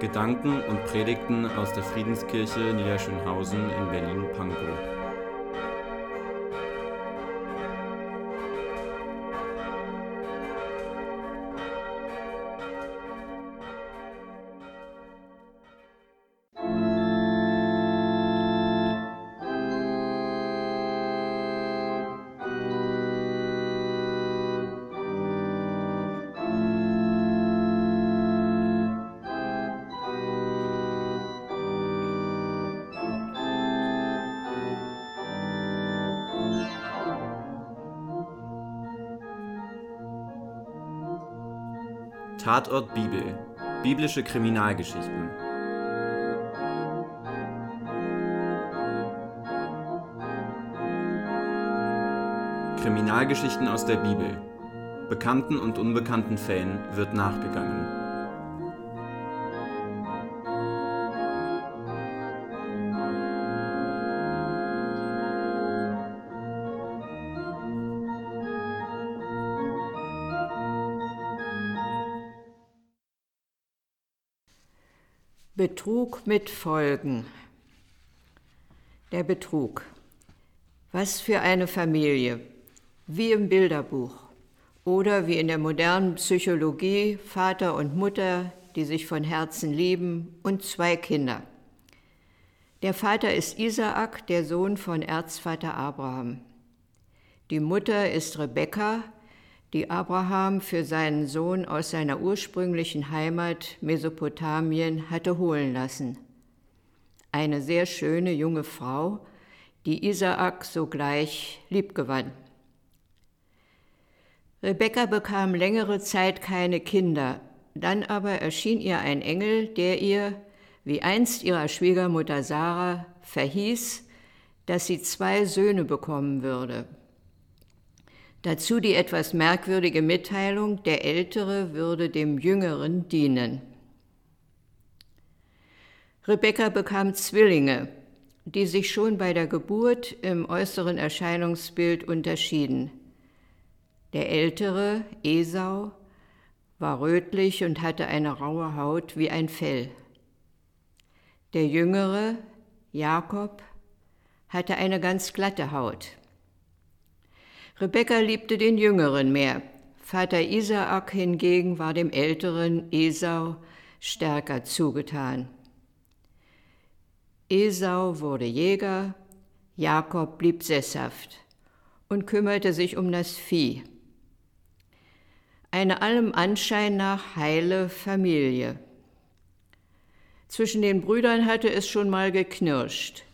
Gedanken und Predigten aus der Friedenskirche Niederschönhausen in Berlin-Pankow. Tatort Bibel. Biblische Kriminalgeschichten. Kriminalgeschichten aus der Bibel. Bekannten und unbekannten Fällen wird nachgegangen. Betrug mit Folgen. Der Betrug. Was für eine Familie. Wie im Bilderbuch. Oder wie in der modernen Psychologie Vater und Mutter, die sich von Herzen lieben und zwei Kinder. Der Vater ist Isaak, der Sohn von Erzvater Abraham. Die Mutter ist Rebekka, die Abraham für seinen Sohn aus seiner ursprünglichen Heimat Mesopotamien hatte holen lassen. Eine sehr schöne junge Frau, die Isaak sogleich liebgewann. Rebekka bekam längere Zeit keine Kinder, dann aber erschien ihr ein Engel, der ihr, wie einst ihrer Schwiegermutter Sarah, verhieß, dass sie zwei Söhne bekommen würde. Dazu die etwas merkwürdige Mitteilung, der Ältere würde dem Jüngeren dienen. Rebekka bekam Zwillinge, die sich schon bei der Geburt im äußeren Erscheinungsbild unterschieden. Der Ältere, Esau, war rötlich und hatte eine raue Haut wie ein Fell. Der Jüngere, Jakob, hatte eine ganz glatte Haut. Rebekka liebte den Jüngeren mehr. Vater Isaak hingegen war dem älteren Esau stärker zugetan. Esau wurde Jäger, Jakob blieb sesshaft und kümmerte sich um das Vieh. Eine allem Anschein nach heile Familie. Zwischen den Brüdern hatte es schon mal geknirscht.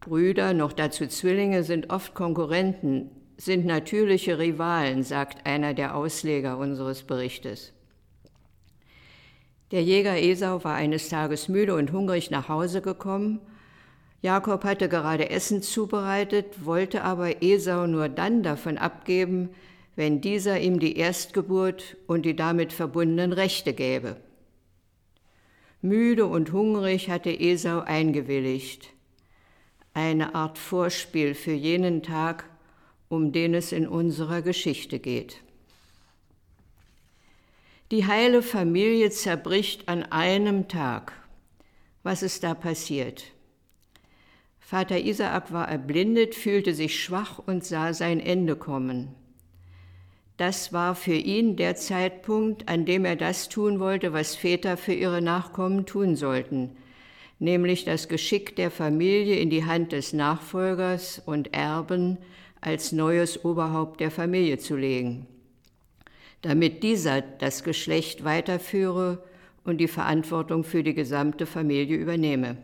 Brüder, noch dazu Zwillinge, sind oft Konkurrenten, sind natürliche Rivalen, sagt einer der Ausleger unseres Berichtes. Der Jäger Esau war eines Tages müde und hungrig nach Hause gekommen. Jakob hatte gerade Essen zubereitet, wollte aber Esau nur dann davon abgeben, wenn dieser ihm die Erstgeburt und die damit verbundenen Rechte gäbe. Müde und hungrig hatte Esau eingewilligt. Eine Art Vorspiel für jenen Tag, um den es in unserer Geschichte geht. Die heile Familie zerbricht an einem Tag. Was ist da passiert? Vater Isaak war erblindet, fühlte sich schwach und sah sein Ende kommen. Das war für ihn der Zeitpunkt, an dem er das tun wollte, was Väter für ihre Nachkommen tun sollten, nämlich das Geschick der Familie in die Hand des Nachfolgers und Erben als neues Oberhaupt der Familie zu legen, damit dieser das Geschlecht weiterführe und die Verantwortung für die gesamte Familie übernehme.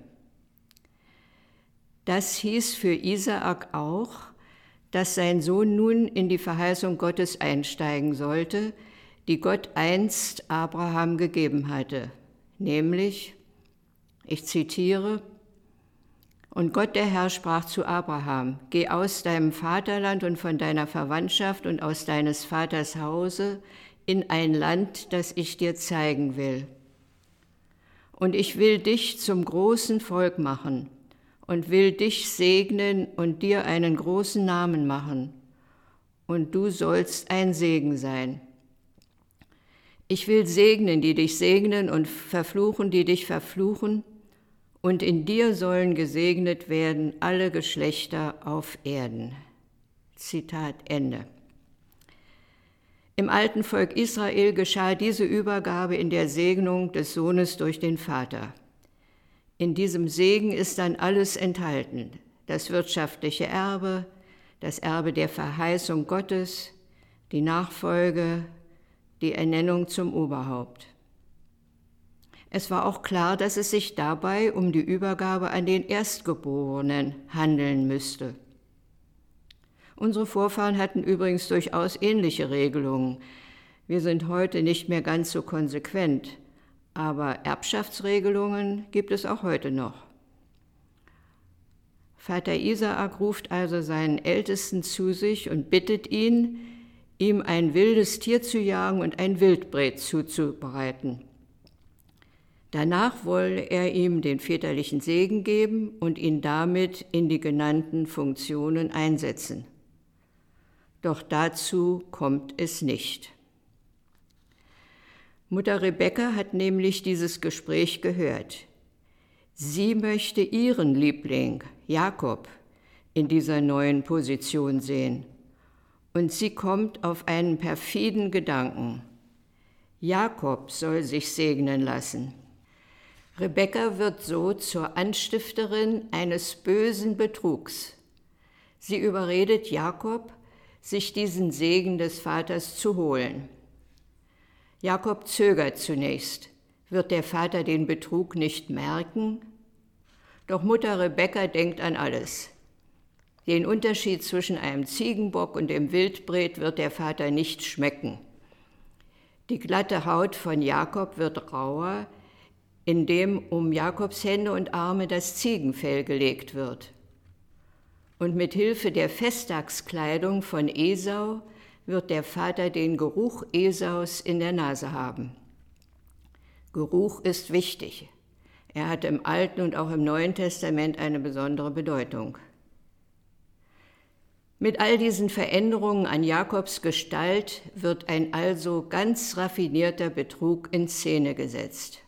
Das hieß für Isaak auch, dass sein Sohn nun in die Verheißung Gottes einsteigen sollte, die Gott einst Abraham gegeben hatte, nämlich, ich zitiere, und Gott der Herr sprach zu Abraham, Geh aus deinem Vaterland und von deiner Verwandtschaft und aus deines Vaters Hause in ein Land, das ich dir zeigen will. Und ich will dich zum großen Volk machen und will dich segnen und dir einen großen Namen machen, und du sollst ein Segen sein. Ich will segnen, die dich segnen und verfluchen, die dich verfluchen, und in dir sollen gesegnet werden alle Geschlechter auf Erden. Zitat Ende. Im alten Volk Israel geschah diese Übergabe in der Segnung des Sohnes durch den Vater. In diesem Segen ist dann alles enthalten, das wirtschaftliche Erbe, das Erbe der Verheißung Gottes, die Nachfolge, die Ernennung zum Oberhaupt. Es war auch klar, dass es sich dabei um die Übergabe an den Erstgeborenen handeln müsste. Unsere Vorfahren hatten übrigens durchaus ähnliche Regelungen. Wir sind heute nicht mehr ganz so konsequent, aber Erbschaftsregelungen gibt es auch heute noch. Vater Isaak ruft also seinen Ältesten zu sich und bittet ihn, ihm ein wildes Tier zu jagen und ein Wildbret zuzubereiten. Danach wolle er ihm den väterlichen Segen geben und ihn damit in die genannten Funktionen einsetzen. Doch dazu kommt es nicht. Mutter Rebecca hat nämlich dieses Gespräch gehört. Sie möchte ihren Liebling, Jakob, in dieser neuen Position sehen. Und sie kommt auf einen perfiden Gedanken. Jakob soll sich segnen lassen. Rebecca wird so zur Anstifterin eines bösen Betrugs. Sie überredet Jakob, sich diesen Segen des Vaters zu holen. Jakob zögert zunächst. Wird der Vater den Betrug nicht merken? Doch Mutter Rebecca denkt an alles. Den Unterschied zwischen einem Ziegenbock und dem Wildbret wird der Vater nicht schmecken. Die glatte Haut von Jakob wird rauer, indem um Jakobs Hände und Arme das Ziegenfell gelegt wird und mit Hilfe der Festtagskleidung von Esau wird der Vater den Geruch Esaus in der Nase haben. Geruch ist wichtig. Er hat im Alten und auch im Neuen Testament eine besondere Bedeutung. Mit all diesen Veränderungen an Jakobs Gestalt wird ein also ganz raffinierter Betrug in Szene gesetzt.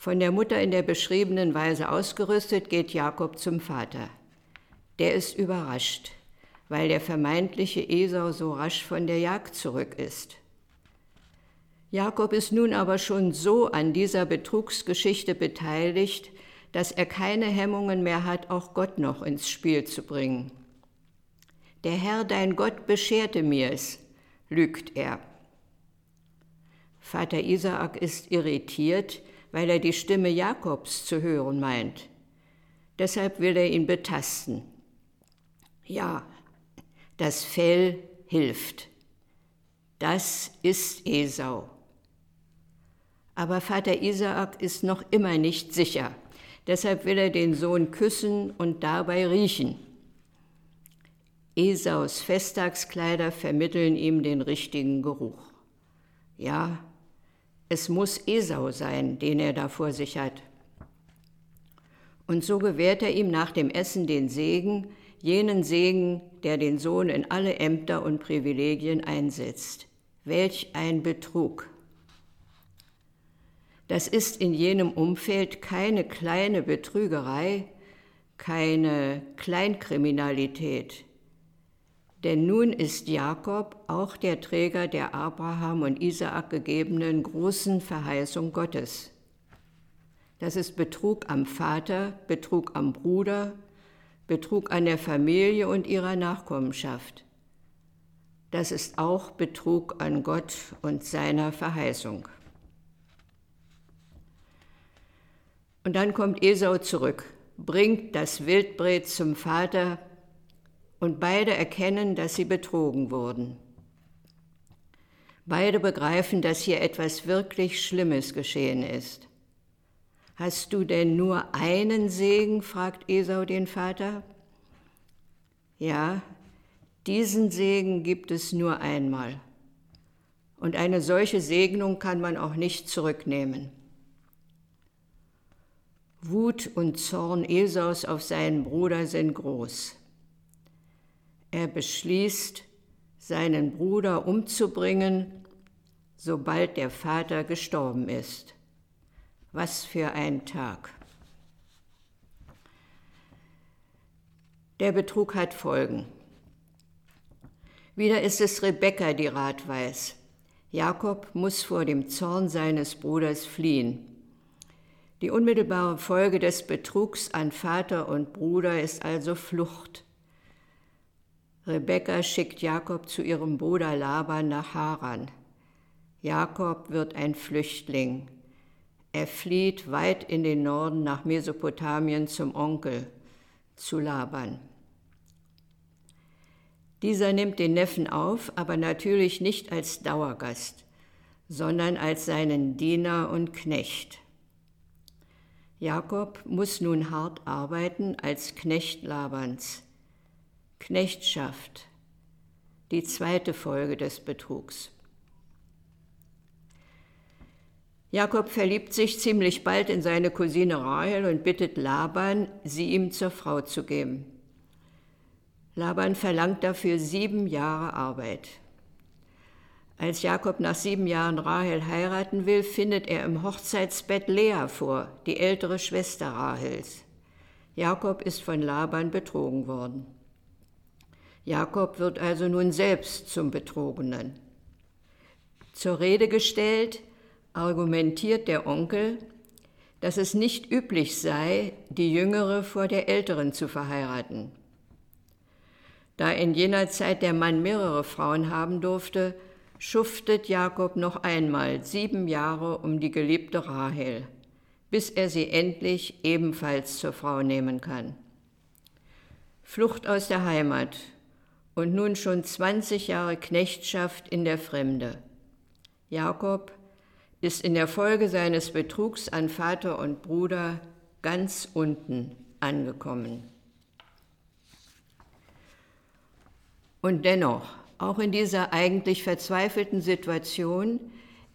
Von der Mutter in der beschriebenen Weise ausgerüstet geht Jakob zum Vater der ist überrascht, weil der vermeintliche Esau so rasch von der Jagd zurück ist. Jakob ist nun aber schon so an dieser Betrugsgeschichte beteiligt, dass er keine Hemmungen mehr hat, auch Gott noch ins Spiel zu bringen. Der Herr dein Gott bescherte mir's, lügt er. Vater Isaak ist irritiert, weil er die Stimme Jakobs zu hören meint. Deshalb will er ihn betasten. Ja, das Fell hilft. Das ist Esau. Aber Vater Isaak ist noch immer nicht sicher. Deshalb will er den Sohn küssen und dabei riechen. Esaus Festtagskleider vermitteln ihm den richtigen Geruch. Ja, es muss Esau sein, den er da vor sich hat. Und so gewährt er ihm nach dem Essen den Segen, jenen Segen, der den Sohn in alle Ämter und Privilegien einsetzt. Welch ein Betrug! Das ist in jenem Umfeld keine kleine Betrügerei, keine Kleinkriminalität. Denn nun ist Jakob auch der Träger der Abraham und Isaak gegebenen großen Verheißung Gottes. Das ist Betrug am Vater, Betrug am Bruder, Betrug an der Familie und ihrer Nachkommenschaft. Das ist auch Betrug an Gott und seiner Verheißung. Und dann kommt Esau zurück, bringt das Wildbret zum Vater und beide erkennen, dass sie betrogen wurden. Beide begreifen, dass hier etwas wirklich Schlimmes geschehen ist. Hast du denn nur einen Segen? fragt Esau den Vater. Ja, diesen Segen gibt es nur einmal. Und eine solche Segnung kann man auch nicht zurücknehmen. Wut und Zorn Esaus auf seinen Bruder sind groß. Er beschließt, seinen Bruder umzubringen, sobald der Vater gestorben ist. Was für ein Tag. Der Betrug hat Folgen. Wieder ist es Rebekka, die Rat weiß. Jakob muss vor dem Zorn seines Bruders fliehen. Die unmittelbare Folge des Betrugs an Vater und Bruder ist also Flucht. Rebekka schickt Jakob zu ihrem Bruder Laban nach Haran. Jakob wird ein Flüchtling. Er flieht weit in den Norden nach Mesopotamien zum Onkel, zu Laban. Dieser nimmt den Neffen auf, aber natürlich nicht als Dauergast, sondern als seinen Diener und Knecht. Jakob muss nun hart arbeiten als Knecht Labans. Knechtschaft, die zweite Folge des Betrugs. Jakob verliebt sich ziemlich bald in seine Cousine Rahel und bittet Laban, sie ihm zur Frau zu geben. Laban verlangt dafür sieben Jahre Arbeit. Als Jakob nach sieben Jahren Rahel heiraten will, findet er im Hochzeitsbett Lea vor, die ältere Schwester Rahels. Jakob ist von Laban betrogen worden. Jakob wird also nun selbst zum Betrogenen. Zur Rede gestellt, argumentiert der Onkel, dass es nicht üblich sei, die Jüngere vor der Älteren zu verheiraten. Da in jener Zeit der Mann mehrere Frauen haben durfte, schuftet Jakob noch einmal sieben Jahre um die geliebte Rahel, bis er sie endlich ebenfalls zur Frau nehmen kann. Flucht aus der Heimat und nun schon 20 Jahre Knechtschaft in der Fremde. Jakob ist in der Folge seines Betrugs an Vater und Bruder ganz unten angekommen. Und dennoch, auch in dieser eigentlich verzweifelten Situation,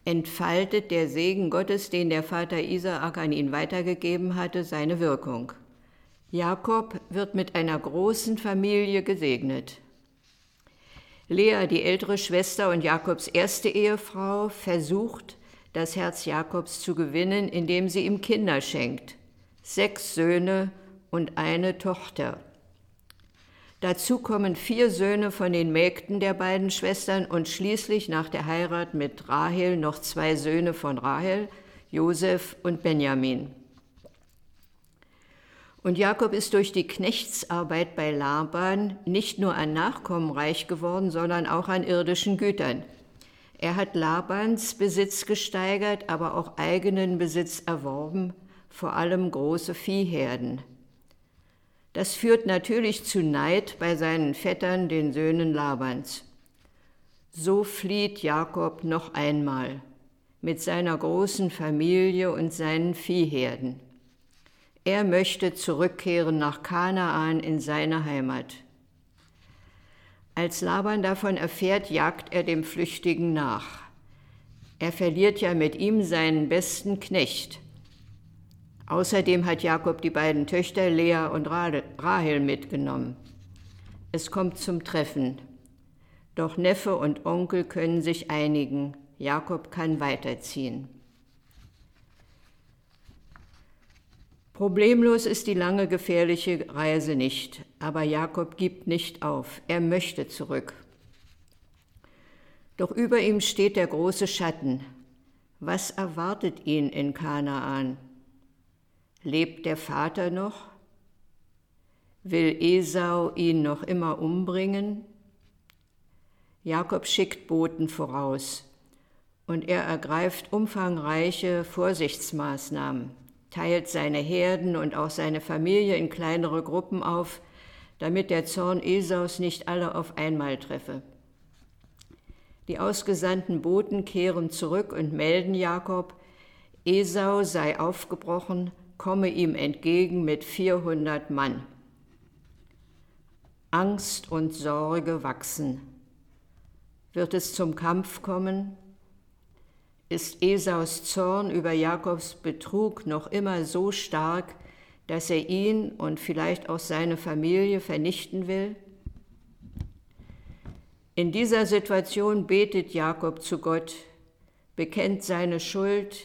entfaltet der Segen Gottes, den der Vater Isaak an ihn weitergegeben hatte, seine Wirkung. Jakob wird mit einer großen Familie gesegnet. Lea, die ältere Schwester und Jakobs erste Ehefrau, versucht, das Herz Jakobs zu gewinnen, indem sie ihm Kinder schenkt. Sechs Söhne und eine Tochter. Dazu kommen vier Söhne von den Mägden der beiden Schwestern und schließlich nach der Heirat mit Rahel noch zwei Söhne von Rahel, Josef und Benjamin. Und Jakob ist durch die Knechtsarbeit bei Laban nicht nur an Nachkommen reich geworden, sondern auch an irdischen Gütern. Er hat Labans Besitz gesteigert, aber auch eigenen Besitz erworben, vor allem große Viehherden. Das führt natürlich zu Neid bei seinen Vettern, den Söhnen Labans. So flieht Jakob noch einmal mit seiner großen Familie und seinen Viehherden. Er möchte zurückkehren nach Kanaan in seine Heimat. Als Laban davon erfährt, jagt er dem Flüchtigen nach. Er verliert ja mit ihm seinen besten Knecht, Außerdem hat Jakob die beiden Töchter Lea und Rahel mitgenommen. Es kommt zum Treffen. Doch Neffe und Onkel können sich einigen. Jakob kann weiterziehen. Problemlos ist die lange gefährliche Reise nicht, aber Jakob gibt nicht auf. Er möchte zurück. Doch über ihm steht der große Schatten. Was erwartet ihn in Kanaan? Lebt der Vater noch? Will Esau ihn noch immer umbringen? Jakob schickt Boten voraus und er ergreift umfangreiche Vorsichtsmaßnahmen, teilt seine Herden und auch seine Familie in kleinere Gruppen auf, damit der Zorn Esaus nicht alle auf einmal treffe. Die ausgesandten Boten kehren zurück und melden Jakob, Esau sei aufgebrochen komme ihm entgegen mit 400 Mann. Angst und Sorge wachsen. Wird es zum Kampf kommen? Ist Esaus Zorn über Jakobs Betrug noch immer so stark, dass er ihn und vielleicht auch seine Familie vernichten will? In dieser Situation betet Jakob zu Gott, bekennt seine Schuld,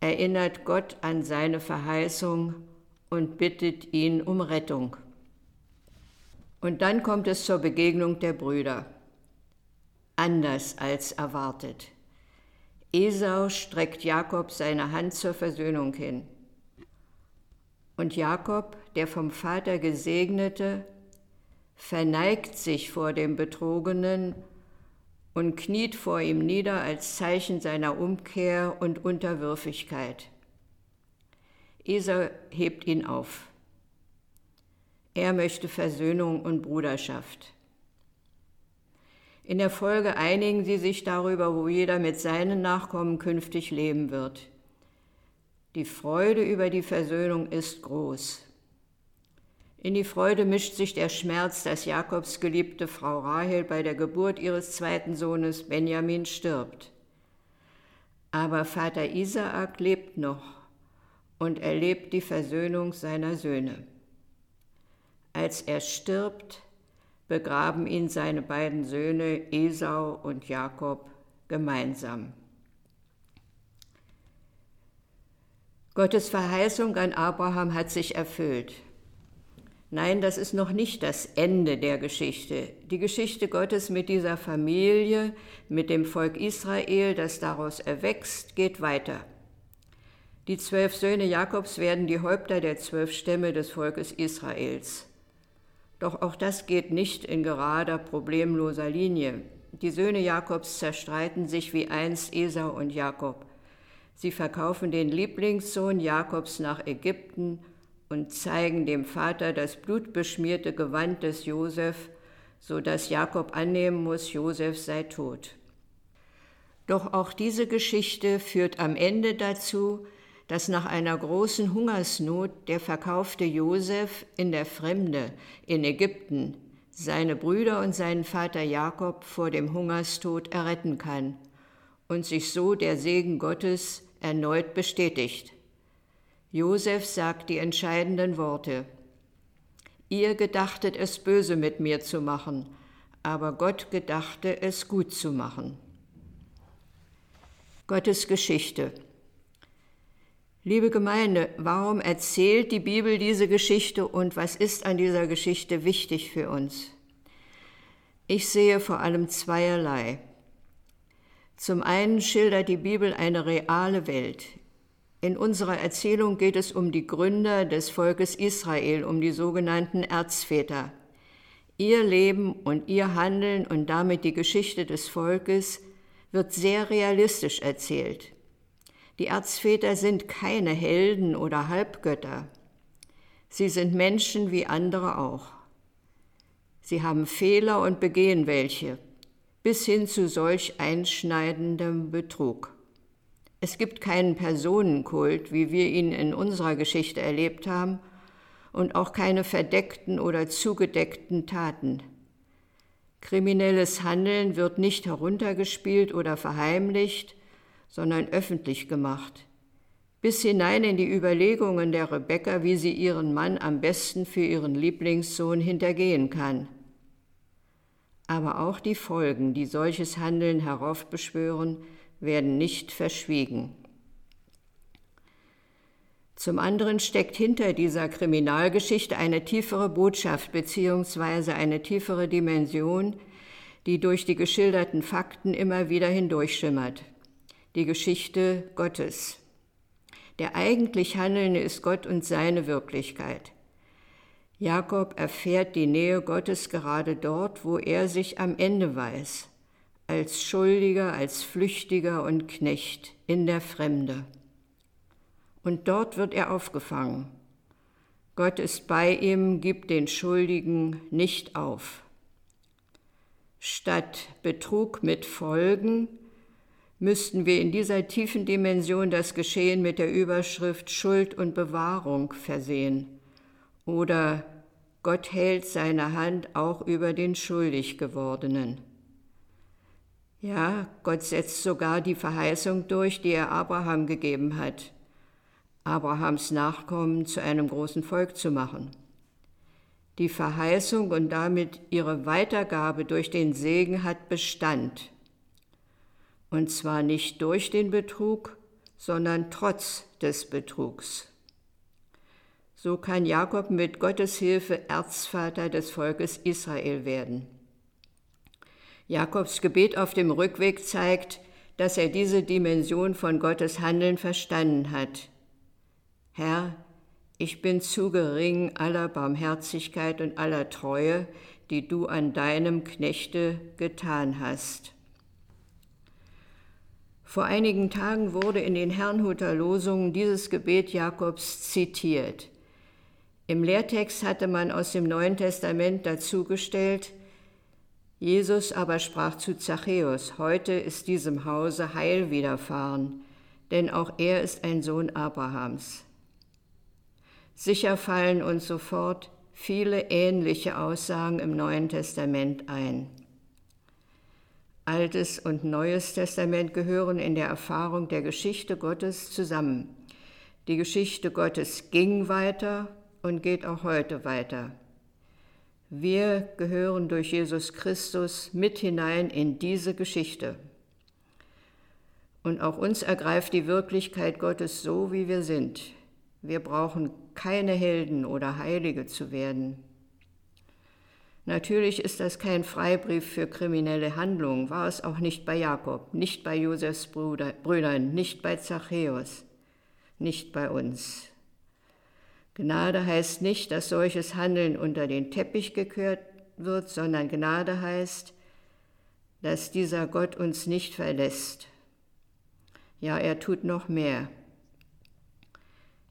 erinnert Gott an seine Verheißung und bittet ihn um Rettung. Und dann kommt es zur Begegnung der Brüder. Anders als erwartet. Esau streckt Jakob seine Hand zur Versöhnung hin. Und Jakob, der vom Vater gesegnete, verneigt sich vor dem Betrogenen und kniet vor ihm nieder als Zeichen seiner Umkehr und Unterwürfigkeit. Esau hebt ihn auf. Er möchte Versöhnung und Bruderschaft. In der Folge einigen sie sich darüber, wo jeder mit seinen Nachkommen künftig leben wird. Die Freude über die Versöhnung ist groß. In die Freude mischt sich der Schmerz, dass Jakobs geliebte Frau Rahel bei der Geburt ihres zweiten Sohnes Benjamin stirbt. Aber Vater Isaak lebt noch und erlebt die Versöhnung seiner Söhne. Als er stirbt, begraben ihn seine beiden Söhne Esau und Jakob gemeinsam. Gottes Verheißung an Abraham hat sich erfüllt. Nein, das ist noch nicht das Ende der Geschichte. Die Geschichte Gottes mit dieser Familie, mit dem Volk Israel, das daraus erwächst, geht weiter. Die zwölf Söhne Jakobs werden die Häupter der zwölf Stämme des Volkes Israels. Doch auch das geht nicht in gerader, problemloser Linie. Die Söhne Jakobs zerstreiten sich wie einst Esau und Jakob. Sie verkaufen den Lieblingssohn Jakobs nach Ägypten und zeigen dem Vater das blutbeschmierte Gewand des Josef, so dass Jakob annehmen muss, Josef sei tot. Doch auch diese Geschichte führt am Ende dazu, dass nach einer großen Hungersnot der verkaufte Josef in der Fremde in Ägypten seine Brüder und seinen Vater Jakob vor dem Hungerstod erretten kann und sich so der Segen Gottes erneut bestätigt. Josef sagt die entscheidenden Worte. Ihr gedachtet es böse mit mir zu machen, aber Gott gedachte es gut zu machen. Gottes Geschichte. Liebe Gemeinde, warum erzählt die Bibel diese Geschichte und was ist an dieser Geschichte wichtig für uns? Ich sehe vor allem zweierlei. Zum einen schildert die Bibel eine reale Welt, in unserer Erzählung geht es um die Gründer des Volkes Israel, um die sogenannten Erzväter. Ihr Leben und ihr Handeln und damit die Geschichte des Volkes wird sehr realistisch erzählt. Die Erzväter sind keine Helden oder Halbgötter. Sie sind Menschen wie andere auch. Sie haben Fehler und begehen welche, bis hin zu solch einschneidendem Betrug. Es gibt keinen Personenkult, wie wir ihn in unserer Geschichte erlebt haben, und auch keine verdeckten oder zugedeckten Taten. Kriminelles Handeln wird nicht heruntergespielt oder verheimlicht, sondern öffentlich gemacht, bis hinein in die Überlegungen der Rebecca, wie sie ihren Mann am besten für ihren Lieblingssohn hintergehen kann. Aber auch die Folgen, die solches Handeln heraufbeschwören, werden nicht verschwiegen. Zum anderen steckt hinter dieser Kriminalgeschichte eine tiefere Botschaft bzw. eine tiefere Dimension, die durch die geschilderten Fakten immer wieder hindurchschimmert. Die Geschichte Gottes. Der eigentlich Handelnde ist Gott und seine Wirklichkeit. Jakob erfährt die Nähe Gottes gerade dort, wo er sich am Ende weiß als Schuldiger, als Flüchtiger und Knecht in der Fremde. Und dort wird er aufgefangen. Gott ist bei ihm, gibt den Schuldigen nicht auf. Statt Betrug mit Folgen müssten wir in dieser tiefen Dimension das Geschehen mit der Überschrift Schuld und Bewahrung versehen oder Gott hält seine Hand auch über den schuldig gewordenen. Ja, Gott setzt sogar die Verheißung durch, die er Abraham gegeben hat, Abrahams Nachkommen zu einem großen Volk zu machen. Die Verheißung und damit ihre Weitergabe durch den Segen hat Bestand. Und zwar nicht durch den Betrug, sondern trotz des Betrugs. So kann Jakob mit Gottes Hilfe Erzvater des Volkes Israel werden. Jakobs Gebet auf dem Rückweg zeigt, dass er diese Dimension von Gottes Handeln verstanden hat. Herr, ich bin zu gering aller Barmherzigkeit und aller Treue, die du an deinem Knechte getan hast. Vor einigen Tagen wurde in den Herrnhuter Losungen dieses Gebet Jakobs zitiert. Im Lehrtext hatte man aus dem Neuen Testament dazugestellt, Jesus aber sprach zu Zachäus, heute ist diesem Hause Heil widerfahren, denn auch er ist ein Sohn Abrahams. Sicher fallen uns sofort viele ähnliche Aussagen im Neuen Testament ein. Altes und Neues Testament gehören in der Erfahrung der Geschichte Gottes zusammen. Die Geschichte Gottes ging weiter und geht auch heute weiter. Wir gehören durch Jesus Christus mit hinein in diese Geschichte. Und auch uns ergreift die Wirklichkeit Gottes so, wie wir sind. Wir brauchen keine Helden oder Heilige zu werden. Natürlich ist das kein Freibrief für kriminelle Handlungen, war es auch nicht bei Jakob, nicht bei Josefs Bruder, Brüdern, nicht bei Zachäus, nicht bei uns. Gnade heißt nicht, dass solches Handeln unter den Teppich gekehrt wird, sondern Gnade heißt, dass dieser Gott uns nicht verlässt. Ja, er tut noch mehr.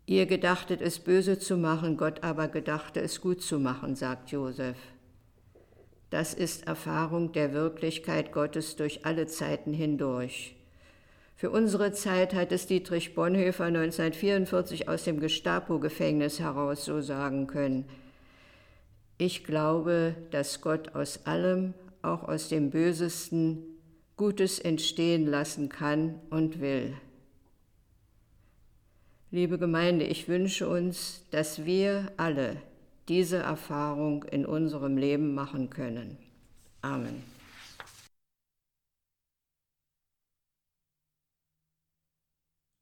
Ihr gedachtet es böse zu machen, Gott aber gedachte es gut zu machen, sagt Josef. Das ist Erfahrung der Wirklichkeit Gottes durch alle Zeiten hindurch. Für unsere Zeit hat es Dietrich Bonhoeffer 1944 aus dem Gestapo-Gefängnis heraus so sagen können. Ich glaube, dass Gott aus allem, auch aus dem Bösesten, Gutes entstehen lassen kann und will. Liebe Gemeinde, ich wünsche uns, dass wir alle diese Erfahrung in unserem Leben machen können. Amen.